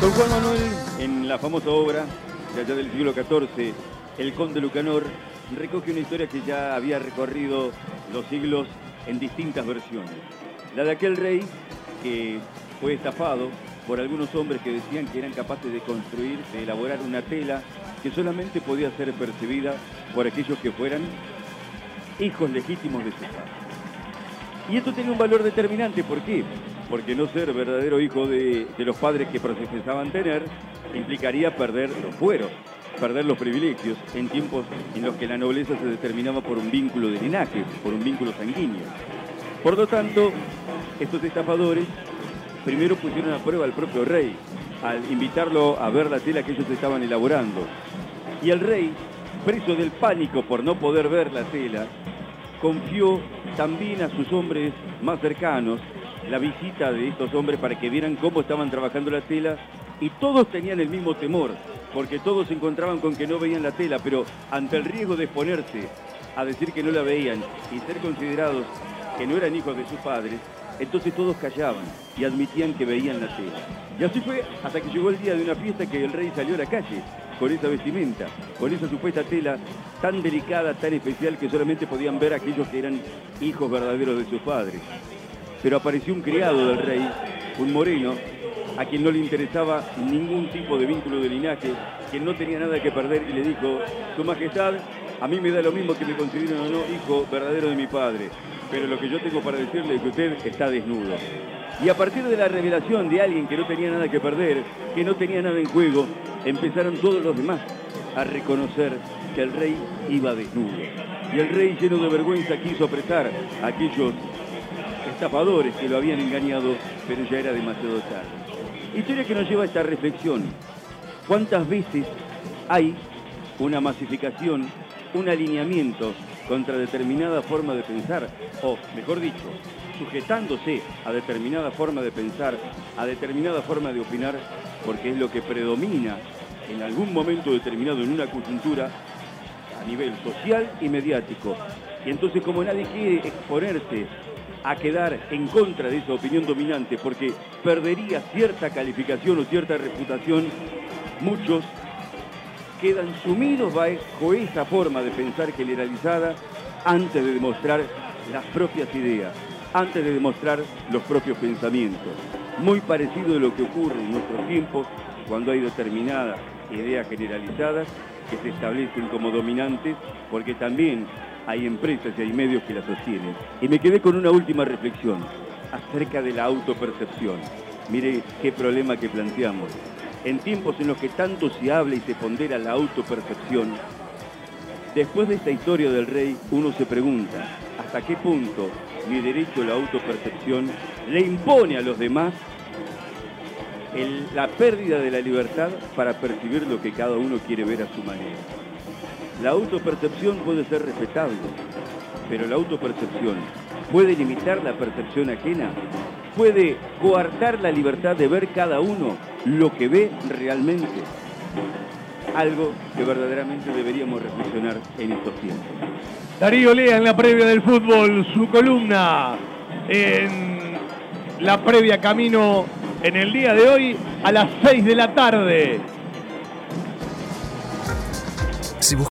Don Juan Manuel, en la famosa obra de allá del siglo XIV, El Conde Lucanor, recoge una historia que ya había recorrido los siglos en distintas versiones. La de aquel rey que fue estafado por algunos hombres que decían que eran capaces de construir, de elaborar una tela que solamente podía ser percibida por aquellos que fueran hijos legítimos de sus padres. Y esto tiene un valor determinante, ¿por qué? Porque no ser verdadero hijo de, los padres que profesaban tener implicaría perder los fueros, perder los privilegios en tiempos en los que la nobleza se determinaba por un vínculo de linaje, por un vínculo sanguíneo. Por lo tanto, estos estafadores primero pusieron a prueba al propio rey al invitarlo a ver la tela que ellos estaban elaborando. Y el rey, preso del pánico por no poder ver la tela, confió también a sus hombres más cercanos la visita de estos hombres para que vieran cómo estaban trabajando la tela y todos tenían el mismo temor, porque todos se encontraban con que no veían la tela, pero ante el riesgo de exponerse a decir que no la veían y ser considerados que no eran hijos de sus padres, entonces todos callaban y admitían que veían la tela. Y así fue hasta que llegó el día de una fiesta que el rey salió a la calle con esa vestimenta, con esa supuesta tela tan delicada, tan especial que solamente podían ver aquellos que eran hijos verdaderos de sus padres. Pero apareció un criado del rey, un moreno, a quien no le interesaba ningún tipo de vínculo de linaje, quien no tenía nada que perder y le dijo, Su Majestad, a mí me da lo mismo que me consideren o no hijo verdadero de mi padre, pero lo que yo tengo para decirle es que usted está desnudo. Y a partir de la revelación de alguien que no tenía nada que perder, que no tenía nada en juego, empezaron todos los demás a reconocer que el rey iba desnudo. Y el rey, lleno de vergüenza, quiso apretar a aquellos estafadores que lo habían engañado, pero ya era demasiado tarde. Historia que nos lleva a esta reflexión. ¿Cuántas veces hay una masificación, un alineamiento contra determinada forma de pensar, o mejor dicho, sujetándose a determinada forma de pensar, a determinada forma de opinar, porque es lo que predomina en algún momento determinado en una coyuntura a nivel social y mediático. Y entonces como nadie quiere exponerse a quedar en contra de esa opinión dominante porque perdería cierta calificación o cierta reputación, muchos quedan sumidos bajo esa forma de pensar generalizada antes de demostrar las propias ideas, antes de demostrar los propios pensamientos. Muy parecido de lo que ocurre en nuestros tiempos cuando hay determinadas ideas generalizadas que se establecen como dominantes, porque también hay empresas y hay medios que la sostienen. Y me quedé con una última reflexión acerca de la autopercepción. Mire qué problema que planteamos. En tiempos en los que tanto se habla y se pondera la autopercepción, después de esta historia del rey, uno se pregunta, ¿hasta qué punto mi derecho a la autopercepción le impone a los demás la pérdida de la libertad para percibir lo que cada uno quiere ver a su manera? La autopercepción puede ser respetable, pero la autopercepción puede limitar la percepción ajena, puede coartar la libertad de ver cada uno lo que ve realmente. Algo que verdaderamente deberíamos reflexionar en estos tiempos. Darío Lea en la previa del fútbol, su columna en la previa camino en el día de hoy a las 6 de la tarde.